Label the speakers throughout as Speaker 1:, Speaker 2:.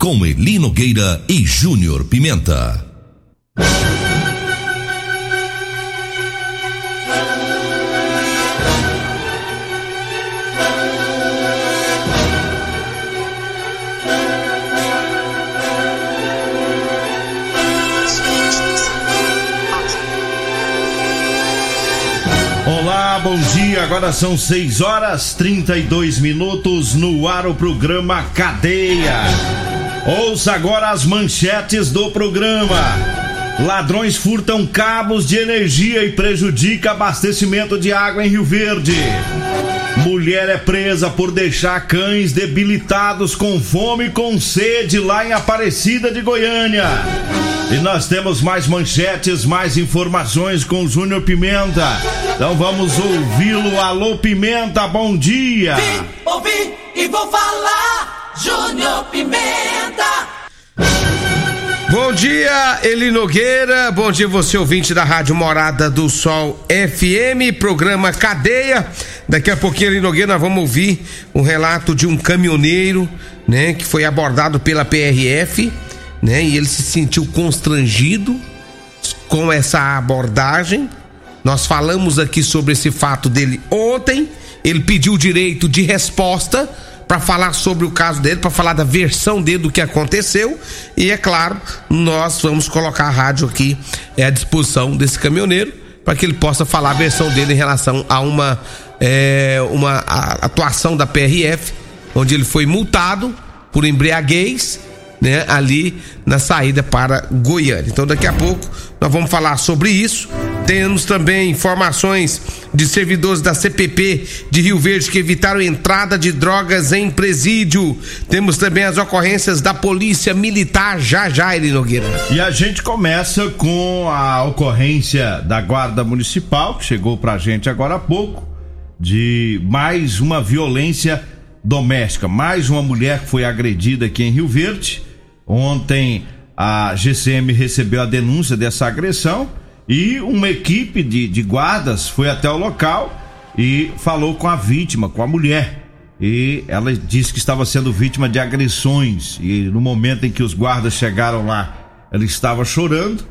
Speaker 1: Com Elino Nogueira e Júnior Pimenta.
Speaker 2: Olá, bom dia. Agora são 6 horas 32 minutos no ar o programa Cadeia. Ouça agora as manchetes do programa. Ladrões furtam cabos de energia e prejudica abastecimento de água em Rio Verde. Mulher é presa por deixar cães debilitados com fome e com sede lá em Aparecida de Goiânia. E nós temos mais manchetes, mais informações com o Júnior Pimenta. Então vamos ouvi-lo. Alô, Pimenta, bom dia.
Speaker 3: Vim, ouvi e vou falar. Júnior Pimenta.
Speaker 4: Bom dia, Eli Nogueira. Bom dia, você ouvinte da Rádio Morada do Sol FM, programa Cadeia. Daqui a pouquinho, Eli Nogueira, nós vamos ouvir um relato de um caminhoneiro, né, que foi abordado pela PRF, né, e ele se sentiu constrangido com essa abordagem. Nós falamos aqui sobre esse fato dele ontem. Ele pediu o direito de resposta para falar sobre o caso dele, para falar da versão dele do que aconteceu. E é claro, nós vamos colocar a rádio aqui é, à disposição desse caminhoneiro para que ele possa falar a versão dele em relação a uma, é, uma atuação da PRF, onde ele foi multado por embriaguez. Né, ali na saída para Goiânia. Então daqui a pouco nós vamos falar sobre isso. Temos também informações de servidores da CPP de Rio Verde que evitaram entrada de drogas em presídio. Temos também as ocorrências da Polícia Militar já já, Eli Nogueira.
Speaker 2: E a gente começa com a ocorrência da Guarda Municipal, que chegou pra gente agora há pouco, de mais uma violência doméstica. Mais uma mulher que foi agredida aqui em Rio Verde. Ontem a GCM recebeu a denúncia dessa agressão e uma equipe de, de guardas foi até o local e falou com a vítima, com a mulher. E ela disse que estava sendo vítima de agressões. E no momento em que os guardas chegaram lá, ela estava chorando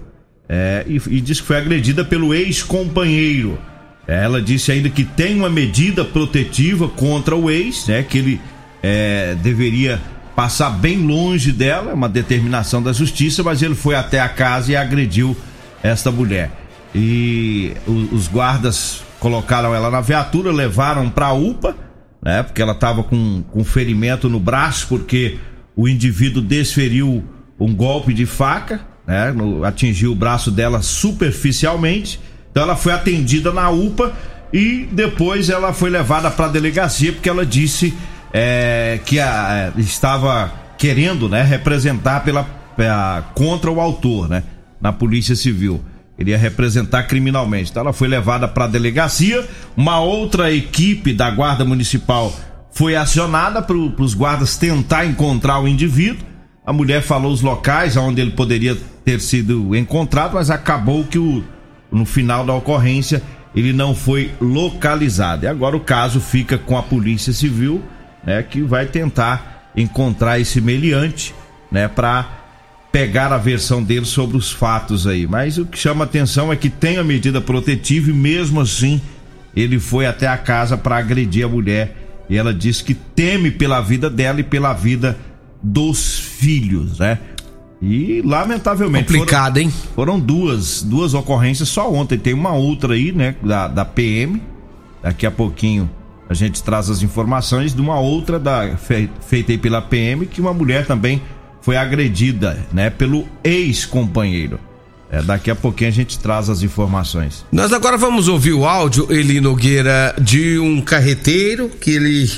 Speaker 2: é, e, e disse que foi agredida pelo ex-companheiro. Ela disse ainda que tem uma medida protetiva contra o ex, né? Que ele é, deveria passar bem longe dela, uma determinação da justiça, mas ele foi até a casa e agrediu esta mulher. E os guardas colocaram ela na viatura, levaram para a UPA, né? Porque ela estava com, com ferimento no braço, porque o indivíduo desferiu um golpe de faca, né? Atingiu o braço dela superficialmente. Então ela foi atendida na UPA e depois ela foi levada para a delegacia porque ela disse é, que a, estava querendo, né, representar pela, pela contra o autor, né? Na Polícia Civil. Ele ia representar criminalmente. Então ela foi levada para a delegacia. Uma outra equipe da Guarda Municipal foi acionada para os guardas tentar encontrar o indivíduo. A mulher falou os locais onde ele poderia ter sido encontrado, mas acabou que o, no final da ocorrência ele não foi localizado. E agora o caso fica com a Polícia Civil, né, que vai tentar encontrar esse meliante, né, para pegar a versão dele sobre os fatos aí. Mas o que chama atenção é que tem a medida protetiva e mesmo assim ele foi até a casa para agredir a mulher e ela disse que teme pela vida dela e pela vida dos filhos, né? E lamentavelmente
Speaker 4: complicado,
Speaker 2: foram,
Speaker 4: hein?
Speaker 2: Foram duas, duas ocorrências só ontem. Tem uma outra aí, né, da, da PM. Daqui a pouquinho a gente traz as informações de uma outra da feita aí pela PM que uma mulher também foi agredida, né, pelo ex-companheiro. É, daqui a pouquinho a gente traz as informações.
Speaker 4: Nós agora vamos ouvir o áudio, Eli Nogueira, de um carreteiro que ele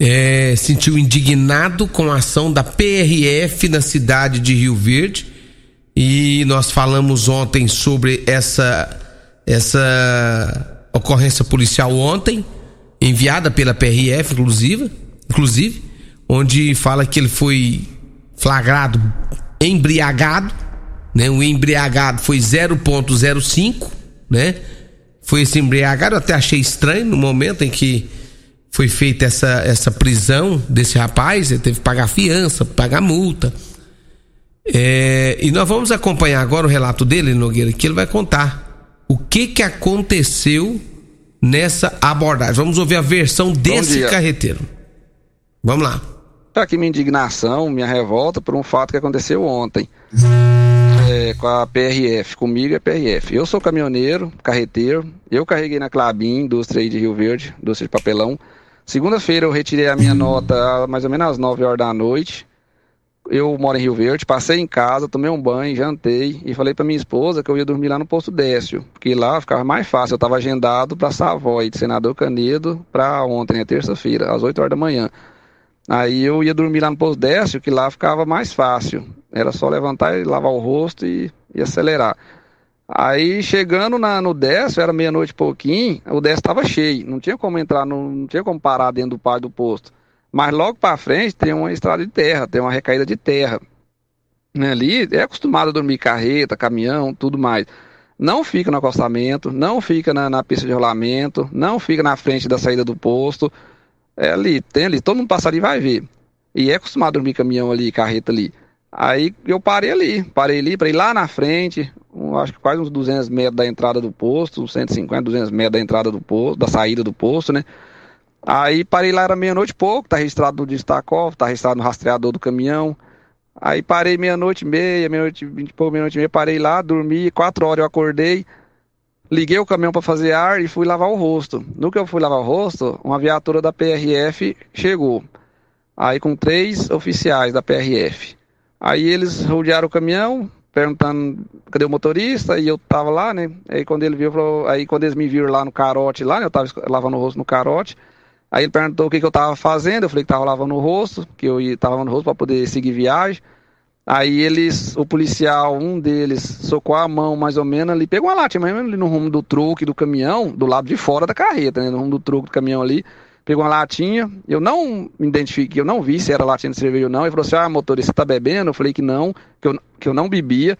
Speaker 4: é, sentiu indignado com a ação da PRF na cidade de Rio Verde. E nós falamos ontem sobre essa essa ocorrência policial ontem, enviada pela PRF, inclusive, inclusive, onde fala que ele foi flagrado embriagado, né? O embriagado foi 0.05, né? Foi esse embriagado, eu até achei estranho no momento em que foi feita essa, essa prisão desse rapaz, ele teve que pagar fiança, pagar multa. É, e nós vamos acompanhar agora o relato dele, Nogueira, que ele vai contar o que que aconteceu nessa abordagem. Vamos ouvir a versão desse carreteiro. Vamos lá.
Speaker 5: Tá aqui minha indignação, minha revolta por um fato que aconteceu ontem. É, com a PRF, comigo a PRF. Eu sou caminhoneiro, carreteiro, eu carreguei na Clabin, indústria aí de Rio Verde, indústria de papelão. Segunda-feira eu retirei a minha nota mais ou menos às 9 horas da noite eu moro em Rio Verde, passei em casa, tomei um banho, jantei e falei para minha esposa que eu ia dormir lá no posto Décio, porque lá ficava mais fácil. Eu estava agendado para Savoy, de Senador Canedo, para ontem, é terça-feira, às 8 horas da manhã. Aí eu ia dormir lá no posto Décio, que lá ficava mais fácil. Era só levantar e lavar o rosto e, e acelerar. Aí chegando na, no Décio, era meia-noite e pouquinho, o Décio estava cheio, não tinha como entrar, não, não tinha como parar dentro do par do posto. Mas logo para frente tem uma estrada de terra, tem uma recaída de terra. Né, ali é acostumado a dormir carreta, caminhão, tudo mais. Não fica no acostamento, não fica na, na pista de rolamento, não fica na frente da saída do posto. É ali, tem ali, todo mundo passa ali vai ver. E é acostumado a dormir caminhão ali, carreta ali. Aí eu parei ali, parei ali para ir lá na frente, um, acho que quase uns 200 metros da entrada do posto, uns 150, 200 metros da entrada do posto, da saída do posto, né? Aí parei lá, era meia-noite e pouco, tá registrado no Destacov, tá registrado no rastreador do caminhão. Aí parei meia-noite e meia, meia-noite vinte e pouco, meia-noite e meia, parei lá, dormi, quatro horas eu acordei, liguei o caminhão para fazer ar e fui lavar o rosto. No que eu fui lavar o rosto, uma viatura da PRF chegou. Aí com três oficiais da PRF. Aí eles rodearam o caminhão, perguntando cadê o motorista, e eu tava lá, né? Aí quando ele viu, falou, aí quando eles me viram lá no carote, lá, né? Eu tava lavando o rosto no carote. Aí ele perguntou o que, que eu estava fazendo, eu falei que estava lavando o rosto, que eu estava lavando o rosto para poder seguir viagem. Aí eles, o policial, um deles, socou a mão mais ou menos ali, pegou uma ou menos ali no rumo do truque do caminhão, do lado de fora da carreta, né, no rumo do truque do caminhão ali, pegou uma latinha, eu não me identifiquei, eu não vi se era latinha de cerveja ou não, ele falou assim, ah, motorista, tá bebendo? Eu falei que não, que eu, que eu não bebia.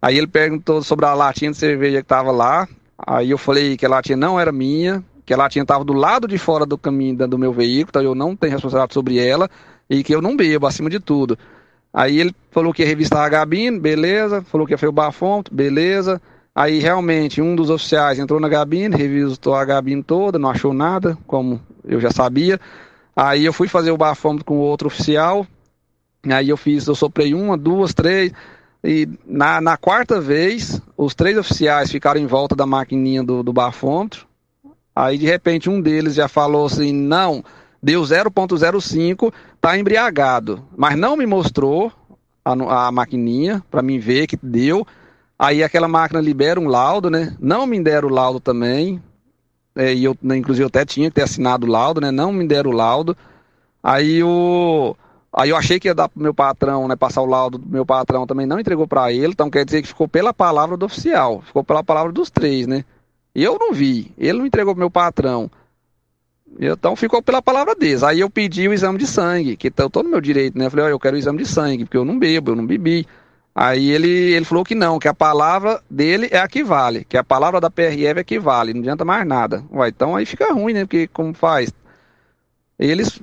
Speaker 5: Aí ele perguntou sobre a latinha de cerveja que estava lá, aí eu falei que a latinha não era minha, que a latinha estava do lado de fora do caminho do meu veículo, então eu não tenho responsabilidade sobre ela e que eu não bebo, acima de tudo. Aí ele falou que ia revistar a gabine, beleza. Falou que ia fazer o bafômetro, beleza. Aí realmente um dos oficiais entrou na gabine, revistou a gabine toda, não achou nada, como eu já sabia. Aí eu fui fazer o bafômetro com outro oficial. Aí eu fiz, eu soprei uma, duas, três. E na, na quarta vez, os três oficiais ficaram em volta da maquininha do, do bafômetro. Aí de repente um deles já falou assim: não, deu 0,05, tá embriagado. Mas não me mostrou a, a maquininha para mim ver que deu. Aí aquela máquina libera um laudo, né? Não me deram o laudo também. É, e eu, né, inclusive, eu até tinha que ter assinado o laudo, né? Não me deram o laudo. Aí o. Aí eu achei que ia dar pro meu patrão, né? Passar o laudo do meu patrão também não entregou para ele. Então quer dizer que ficou pela palavra do oficial. Ficou pela palavra dos três, né? E eu não vi. Ele não entregou pro meu patrão. Então ficou pela palavra deles. Aí eu pedi o exame de sangue, que eu tô no meu direito, né? Eu falei, eu quero o exame de sangue, porque eu não bebo, eu não bebi. Aí ele, ele falou que não, que a palavra dele é a que vale, que a palavra da PRF é que vale, não adianta mais nada. Ué, então aí fica ruim, né? Porque como faz? Eles,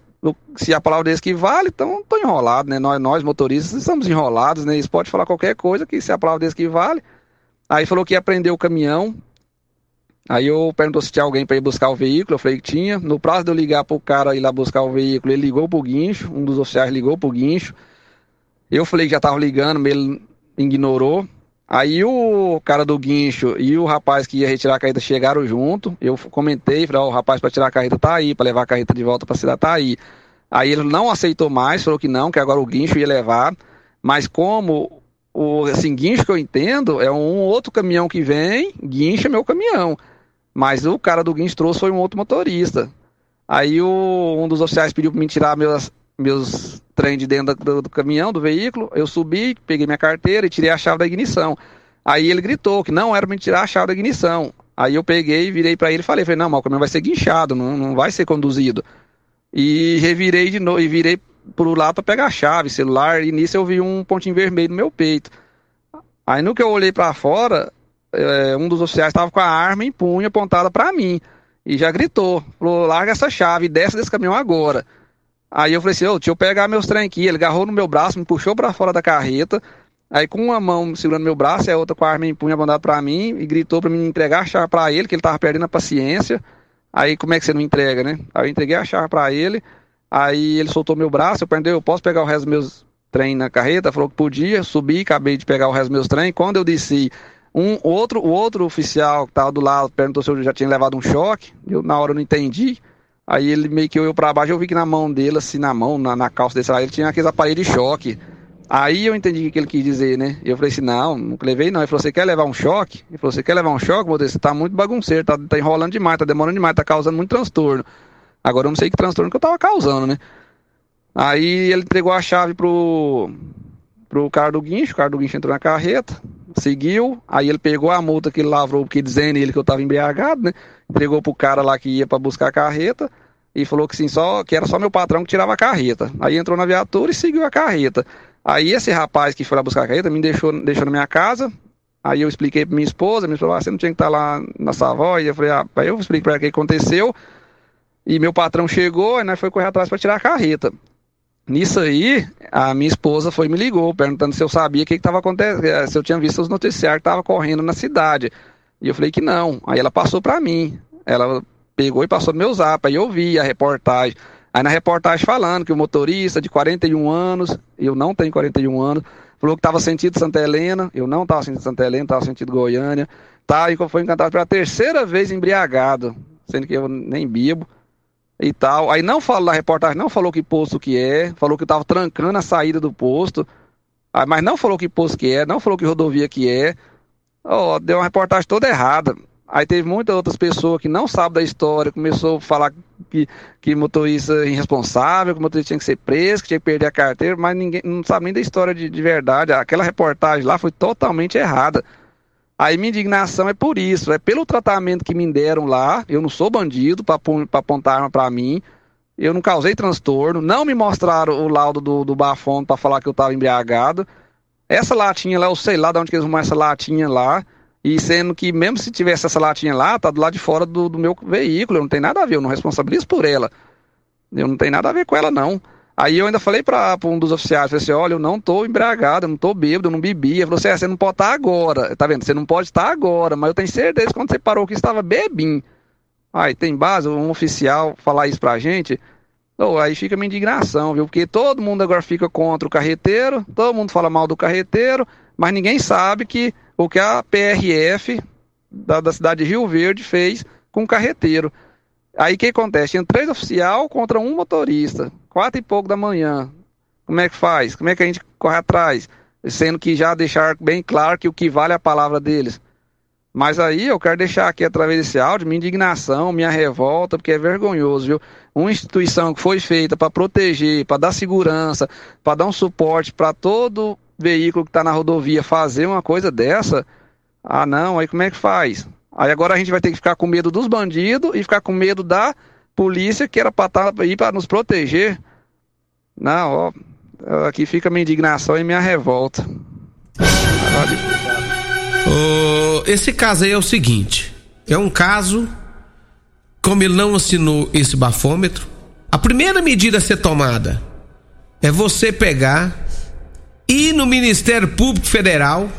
Speaker 5: se a palavra deles que vale, então tô enrolado, né? Nós, nós motoristas estamos enrolados, né? Eles podem falar qualquer coisa, que se a palavra deles que vale. Aí falou que ia prender o caminhão, Aí eu perguntou se tinha alguém para ir buscar o veículo, eu falei que tinha. No prazo de eu ligar para o cara ir lá buscar o veículo, ele ligou pro guincho, um dos oficiais ligou pro guincho. Eu falei que já tava ligando, mas ele ignorou. Aí o cara do guincho e o rapaz que ia retirar a carreta chegaram junto. Eu comentei, falei, ó, oh, o rapaz para tirar a carreta tá aí, para levar a carreta de volta para cidade tá aí. Aí ele não aceitou mais, falou que não, que agora o guincho ia levar. Mas como o assim, guincho que eu entendo é um outro caminhão que vem, guincha meu caminhão. Mas o cara do guincho trouxe foi um outro motorista. Aí o, um dos oficiais pediu para me tirar meus, meus trem de dentro do, do, caminhão, do veículo. Eu subi, peguei minha carteira e tirei a chave da ignição. Aí ele gritou que não era para me tirar a chave da ignição. Aí eu peguei, virei para ele e falei, falei, não, o caminhão vai ser guinchado, não, não vai ser conduzido. E revirei de novo, e virei pro lado para pegar a chave, celular, e nisso eu vi um pontinho vermelho no meu peito. Aí no que eu olhei para fora, é, um dos oficiais estava com a arma em punho apontada para mim. E já gritou, falou, larga essa chave, desce desse caminhão agora. Aí eu falei assim, ô, deixa eu pegar meus trem aqui. Ele agarrou no meu braço, me puxou para fora da carreta. Aí com uma mão segurando meu braço e a outra com a arma em punho apontado para mim e gritou para me entregar a chave para ele, que ele tava perdendo a paciência. Aí como é que você não entrega, né? Aí eu entreguei a chave para ele. Aí ele soltou meu braço, eu perguntei, eu posso pegar o resto dos meus trem na carreta? Falou que podia, subi, acabei de pegar o resto dos meus trem. Quando eu desci, um outro, o outro oficial que tava do lado perguntou se eu já tinha levado um choque. Eu na hora não entendi. Aí ele meio que olhou pra baixo, eu vi que na mão dele, assim, na mão, na, na calça desse lá, ele tinha aqueles aparelhos de choque. Aí eu entendi o que ele quis dizer, né? Eu falei assim, não, não levei não. Ele falou, você quer levar um choque? Ele falou, você quer levar um choque, meu Deus, você tá muito bagunceiro, tá, tá enrolando demais, tá demorando demais, tá causando muito transtorno. Agora eu não sei que transtorno que eu tava causando, né? Aí ele entregou a chave pro, pro cara do guincho, o cara do guincho entrou na carreta, seguiu, aí ele pegou a multa que ele lavrou, porque dizendo ele que eu tava embriagado, né? Entregou pro cara lá que ia para buscar a carreta e falou que sim, só que era só meu patrão que tirava a carreta. Aí entrou na viatura e seguiu a carreta. Aí esse rapaz que foi lá buscar a carreta me deixou, deixou na minha casa. Aí eu expliquei pra minha esposa, minha esposa, ah, você não tinha que estar lá na Savoy. Eu falei, ah, aí eu expliquei pra ela o que aconteceu. E meu patrão chegou e nós foi correr atrás para tirar a carreta. Nisso aí, a minha esposa foi me ligou, perguntando se eu sabia o que estava acontecendo, eh, se eu tinha visto os noticiários que estavam correndo na cidade. E eu falei que não. Aí ela passou para mim. Ela pegou e passou no meu zap. Aí eu vi a reportagem. Aí na reportagem falando que o motorista de 41 anos, eu não tenho 41 anos, falou que estava sentido Santa Helena, eu não estava sentido Santa Helena, estava sentido Goiânia. Tá, e foi encantado pela terceira vez embriagado, sendo que eu nem bibo e tal. Aí não falou na reportagem, não falou que posto que é, falou que estava trancando a saída do posto, aí, mas não falou que posto que é, não falou que rodovia que é. Oh, deu uma reportagem toda errada. Aí teve muitas outras pessoas que não sabem da história, começou a falar que, que motorista é irresponsável, que motorista tinha que ser preso, que tinha que perder a carteira, mas ninguém não sabe nem da história de, de verdade. Aquela reportagem lá foi totalmente errada. Aí minha indignação é por isso, é pelo tratamento que me deram lá. Eu não sou bandido para apontar arma para mim. Eu não causei transtorno. Não me mostraram o laudo do, do bafão para falar que eu estava embriagado. Essa latinha lá, eu sei lá de onde que eles arrumaram essa latinha lá. E sendo que, mesmo se tivesse essa latinha lá, tá do lado de fora do, do meu veículo. Eu não tenho nada a ver, eu não responsabilizo por ela. Eu não tenho nada a ver com ela, não. Aí eu ainda falei para um dos oficiais, falei assim, olha, eu não tô embriagado, eu não tô bêbado, eu não bebi. Ele falou assim, é, você não pode estar agora, tá vendo? Você não pode estar agora, mas eu tenho certeza que quando você parou que estava bebinho. Aí tem base, um oficial falar isso pra gente, oh, aí fica minha indignação, viu? Porque todo mundo agora fica contra o carreteiro, todo mundo fala mal do carreteiro, mas ninguém sabe que o que a PRF da, da cidade de Rio Verde fez com o carreteiro. Aí o que acontece? Tinha três oficial contra um motorista, quatro e pouco da manhã. Como é que faz? Como é que a gente corre atrás? Sendo que já deixar bem claro que o que vale é a palavra deles. Mas aí eu quero deixar aqui através desse áudio minha indignação, minha revolta, porque é vergonhoso, viu? Uma instituição que foi feita para proteger, para dar segurança, para dar um suporte para todo veículo que está na rodovia fazer uma coisa dessa. Ah, não, aí como é que faz? Aí agora a gente vai ter que ficar com medo dos bandidos e ficar com medo da polícia que era para tá, ir para nos proteger. Não, ó, aqui fica minha indignação e minha revolta.
Speaker 4: Oh, esse caso aí é o seguinte: é um caso, como ele não assinou esse bafômetro, a primeira medida a ser tomada é você pegar, ir no Ministério Público Federal,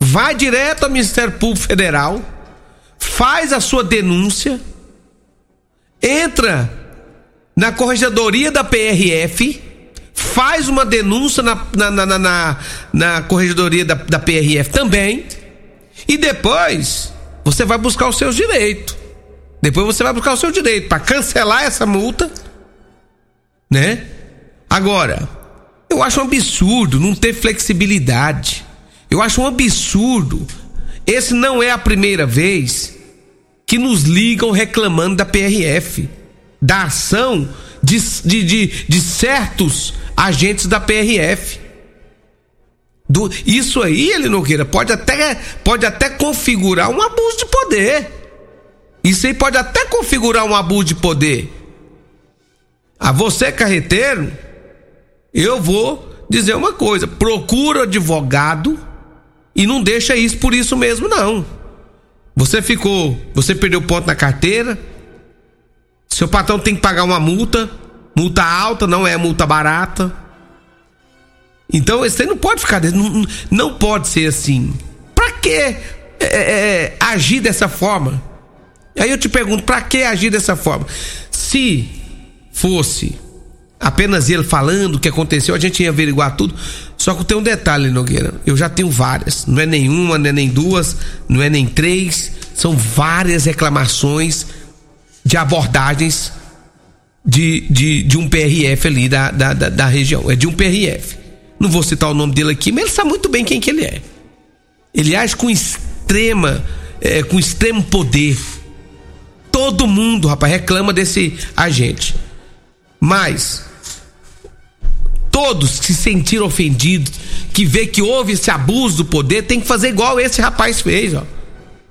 Speaker 4: vai direto ao Ministério Público Federal faz a sua denúncia, entra na corregedoria da PRF, faz uma denúncia na, na, na, na, na corregedoria da, da PRF também, e depois você vai buscar os seus direitos. Depois você vai buscar o seu direito para cancelar essa multa, né? Agora, eu acho um absurdo não ter flexibilidade. Eu acho um absurdo. Esse não é a primeira vez que nos ligam reclamando da PRF, da ação de, de, de, de certos agentes da PRF. Do, isso aí, ele Nogueira, pode até, pode até configurar um abuso de poder. Isso aí pode até configurar um abuso de poder. A você, carreteiro, eu vou dizer uma coisa: procura advogado e não deixa isso por isso mesmo, não. Você ficou, você perdeu ponto na carteira, seu patrão tem que pagar uma multa, multa alta, não é multa barata. Então você não pode ficar, não, não pode ser assim. Pra que é, é, é, agir dessa forma? Aí eu te pergunto, pra que agir dessa forma? Se fosse apenas ele falando o que aconteceu, a gente ia averiguar tudo. Só que tem um detalhe, Nogueira. Eu já tenho várias. Não é nenhuma, não é nem duas, não é nem três. São várias reclamações de abordagens de, de, de um PRF ali da, da, da, da, região. É de um PRF. Não vou citar o nome dele aqui, mas ele sabe muito bem quem que ele é. Ele age com extrema, é, com extremo poder. Todo mundo, rapaz, reclama desse agente. Mas todos que se sentiram ofendidos, que vê que houve esse abuso do poder, tem que fazer igual esse rapaz fez, ó.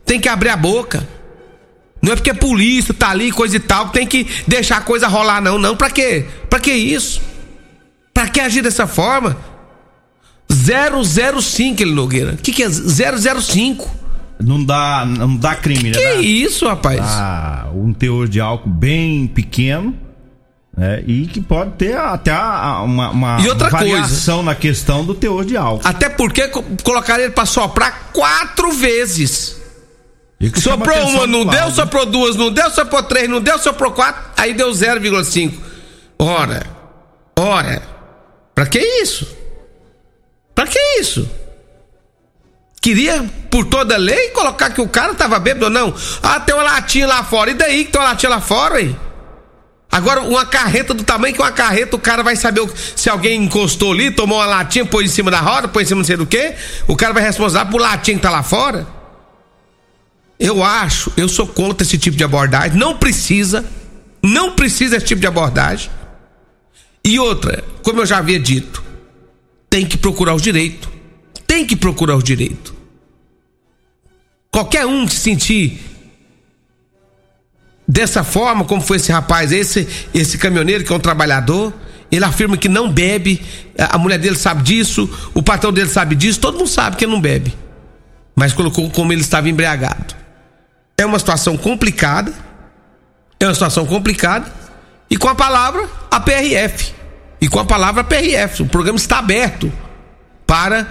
Speaker 4: Tem que abrir a boca. Não é porque a polícia tá ali, coisa e tal, que tem que deixar a coisa rolar, não. Não, pra quê? Pra que isso? Pra que agir dessa forma? 005, ele Nogueira. O que, que é 005?
Speaker 2: Não dá, não dá crime,
Speaker 4: que
Speaker 2: né?
Speaker 4: Que isso, rapaz?
Speaker 2: Ah, um teor de álcool bem pequeno é, e que pode ter até uma, uma,
Speaker 4: outra
Speaker 2: variação
Speaker 4: coisa,
Speaker 2: na questão do teor de álcool.
Speaker 4: Até porque colocaram ele para soprar quatro vezes. Soprou uma, não deu, soprou duas, não deu, soprou três, não deu, soprou quatro, aí deu 0,5. Ora, ora, pra que isso? Pra que isso? Queria, por toda lei, colocar que o cara tava bêbado ou não? Ah, tem uma latinha lá fora, e daí que tem uma latinha lá fora, hein? Agora, uma carreta do tamanho que uma carreta, o cara vai saber se alguém encostou ali, tomou uma latinha, pôs em cima da roda, pôs em cima não sei do que. O cara vai responsabilizar por latinha que tá lá fora. Eu acho, eu sou contra esse tipo de abordagem. Não precisa, não precisa esse tipo de abordagem. E outra, como eu já havia dito, tem que procurar os direitos. Tem que procurar os direitos. Qualquer um que se sentir dessa forma, como foi esse rapaz, esse, esse caminhoneiro que é um trabalhador, ele afirma que não bebe, a mulher dele sabe disso, o patrão dele sabe disso, todo mundo sabe que ele não bebe. Mas colocou como ele estava embriagado. É uma situação complicada, é uma situação complicada, e com a palavra a PRF. E com a palavra a PRF. O programa está aberto para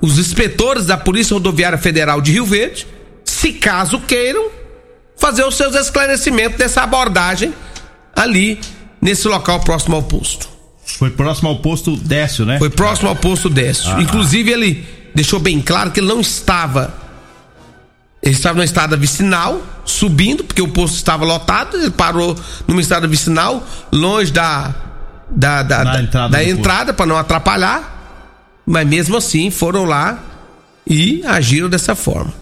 Speaker 4: os inspetores da Polícia Rodoviária Federal de Rio Verde, se caso queiram, fazer os seus esclarecimentos dessa abordagem ali nesse local próximo ao posto.
Speaker 2: Foi próximo ao posto Décio, né?
Speaker 4: Foi próximo ao posto Décio. Ah. Inclusive ele deixou bem claro que ele não estava ele estava na estrada vicinal, subindo, porque o posto estava lotado, ele parou numa estrada vicinal, longe da da, da, da entrada, da entrada para não atrapalhar. Mas mesmo assim foram lá e agiram dessa forma.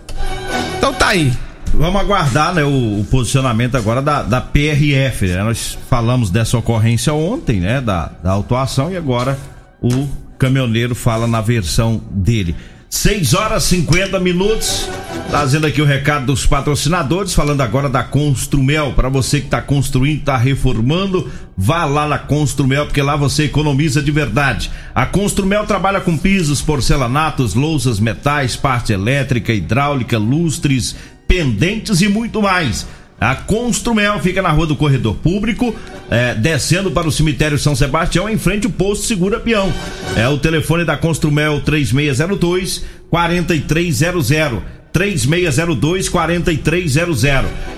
Speaker 4: Então tá aí.
Speaker 2: Vamos aguardar né, o, o, posicionamento agora da, da PRF. Né? Nós falamos dessa ocorrência ontem, né? Da, da autuação, e agora o caminhoneiro fala na versão dele. 6 horas 50 minutos. Trazendo aqui o recado dos patrocinadores, falando agora da Construmel. Para você que está construindo, está reformando, vá lá na Construmel, porque lá você economiza de verdade. A Construmel trabalha com pisos, porcelanatos, louças, metais, parte elétrica, hidráulica, lustres pendentes e muito mais. A Construmel fica na rua do Corredor Público, é, descendo para o cemitério São Sebastião, em frente ao posto Segura Peão. É o telefone da Construmel 3602 4300. 3602 4300.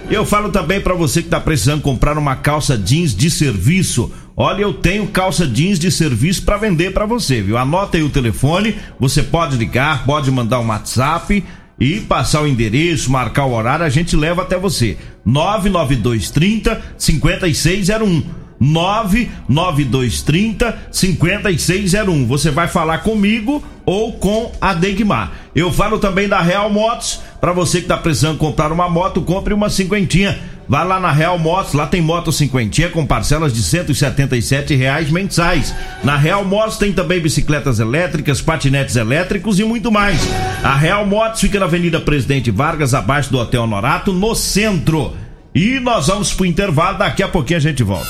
Speaker 2: Eu falo também para você que está precisando comprar uma calça jeans de serviço. Olha, eu tenho calça jeans de serviço para vender para você, viu? Anota aí o telefone, você pode ligar, pode mandar um WhatsApp e passar o endereço, marcar o horário, a gente leva até você. 99230 5601. 99230 5601. Você vai falar comigo ou com a Degmar. Eu falo também da Real Motos Para você que tá precisando comprar uma moto, compre uma cinquentinha. Vai lá na Real Motos, lá tem moto cinquentinha com parcelas de 177 reais mensais. Na Real Motos tem também bicicletas elétricas, patinetes elétricos e muito mais. A Real Motos fica na Avenida Presidente Vargas, abaixo do Hotel Norato, no centro. E nós vamos pro intervalo, daqui a pouquinho a gente volta.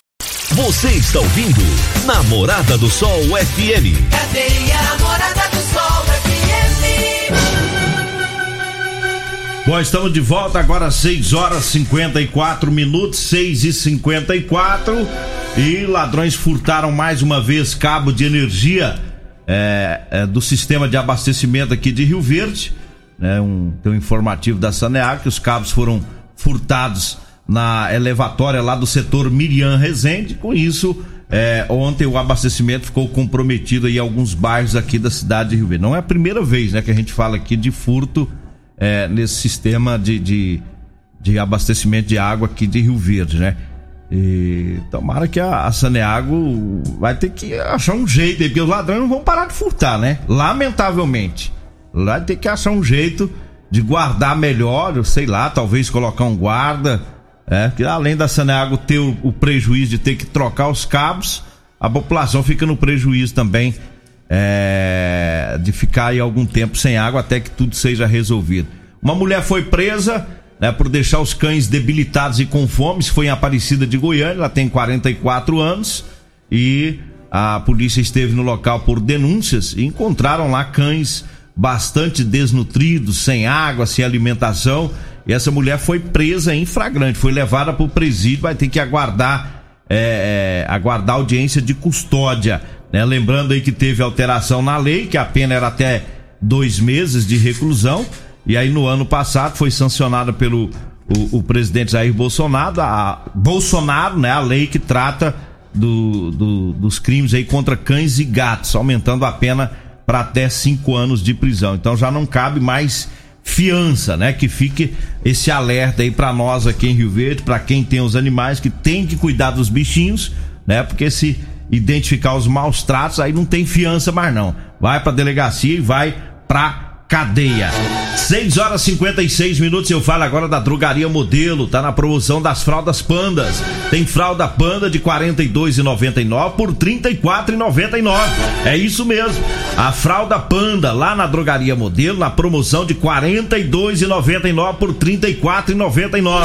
Speaker 1: Você está ouvindo Namorada do Sol FM.
Speaker 3: Cadeia Namorada do Sol
Speaker 2: Bom, estamos de volta agora 6 horas 54 minutos, 6 e 54 e ladrões furtaram mais uma vez cabo de energia é, é, do sistema de abastecimento aqui de Rio Verde. Né, um, tem um informativo da Saneac que os cabos foram furtados na elevatória lá do setor Miriam Rezende. Com isso, é, ontem o abastecimento ficou comprometido em alguns bairros aqui da cidade de Rio Verde. Não é a primeira vez né, que a gente fala aqui de furto é, nesse sistema de, de, de, abastecimento de água aqui de Rio Verde, né? E tomara que a, a Saneago vai ter que achar um jeito, porque os ladrões não vão parar de furtar, né? Lamentavelmente. Vai ter que achar um jeito de guardar melhor, sei lá, talvez colocar um guarda, é, que além da Saneago ter o, o prejuízo de ter que trocar os cabos, a população fica no prejuízo também é, de ficar aí algum tempo sem água até que tudo seja resolvido. Uma mulher foi presa né, por deixar os cães debilitados e com fome, foi em Aparecida de Goiânia, ela tem 44 anos e a polícia esteve no local por denúncias e encontraram lá cães bastante desnutridos, sem água, sem alimentação. E essa mulher foi presa em flagrante, foi levada para o presídio, vai ter que aguardar é, é, aguardar audiência de custódia. Né? Lembrando aí que teve alteração na lei, que a pena era até dois meses de reclusão. E aí no ano passado foi sancionada pelo o, o presidente Jair Bolsonaro, a, Bolsonaro, né? A lei que trata do, do, dos crimes aí contra cães e gatos, aumentando a pena para até cinco anos de prisão. Então já não cabe mais fiança, né? Que fique esse alerta aí para nós aqui em Rio Verde, para quem tem os animais que tem que cuidar dos bichinhos, né? Porque se identificar os maus tratos, aí não tem fiança mais não. Vai pra delegacia e vai pra cadeia. 6 horas 56 minutos. Eu falo agora da Drogaria Modelo. Tá na promoção das fraldas pandas. Tem fralda panda de R$ 42,99 por R$ 34,99. É isso mesmo. A fralda panda lá na Drogaria Modelo na promoção de R$ 42,99 por R$ 34,99.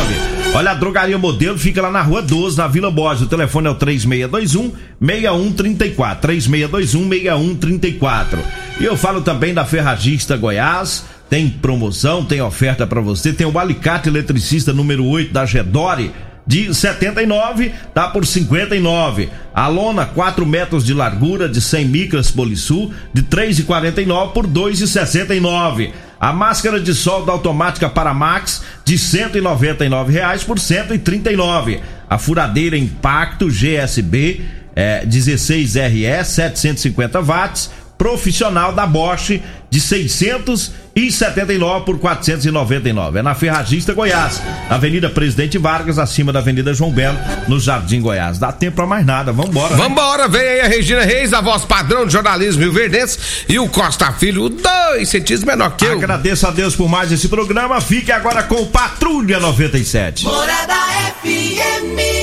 Speaker 2: Olha, a Drogaria Modelo fica lá na Rua 12, na Vila Borges. O telefone é o 3621 6134. 3621 6134. E eu falo também da Ferragista Goiás. Tem promoção, tem oferta para você. Tem o alicate eletricista número 8 da Gedore de 79 tá por 59. A lona 4 metros de largura de 100 micras Polisul de 3,49 por 2,69. A máscara de solda automática para Max de 199 reais por 139. A furadeira Impacto GSB é, 16RE 750 watts profissional da Bosch de 679 por 499. É na Ferragista Goiás, Avenida Presidente Vargas, acima da Avenida João Belo, no Jardim Goiás. Dá tempo pra mais nada, vambora.
Speaker 4: Né? Vambora, vem aí a Regina Reis, a voz padrão de jornalismo Rio Verdense e o Costa Filho, dois centímetros menor que eu.
Speaker 2: Agradeço a Deus por mais esse programa. Fique agora com Patrulha 97.
Speaker 3: Morada FM.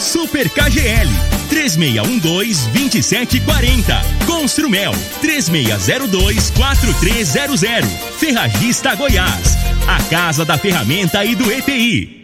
Speaker 6: Super KGL 3612-2740. Construmel 3602-4300. Ferragista Goiás. A Casa da Ferramenta e do EPI.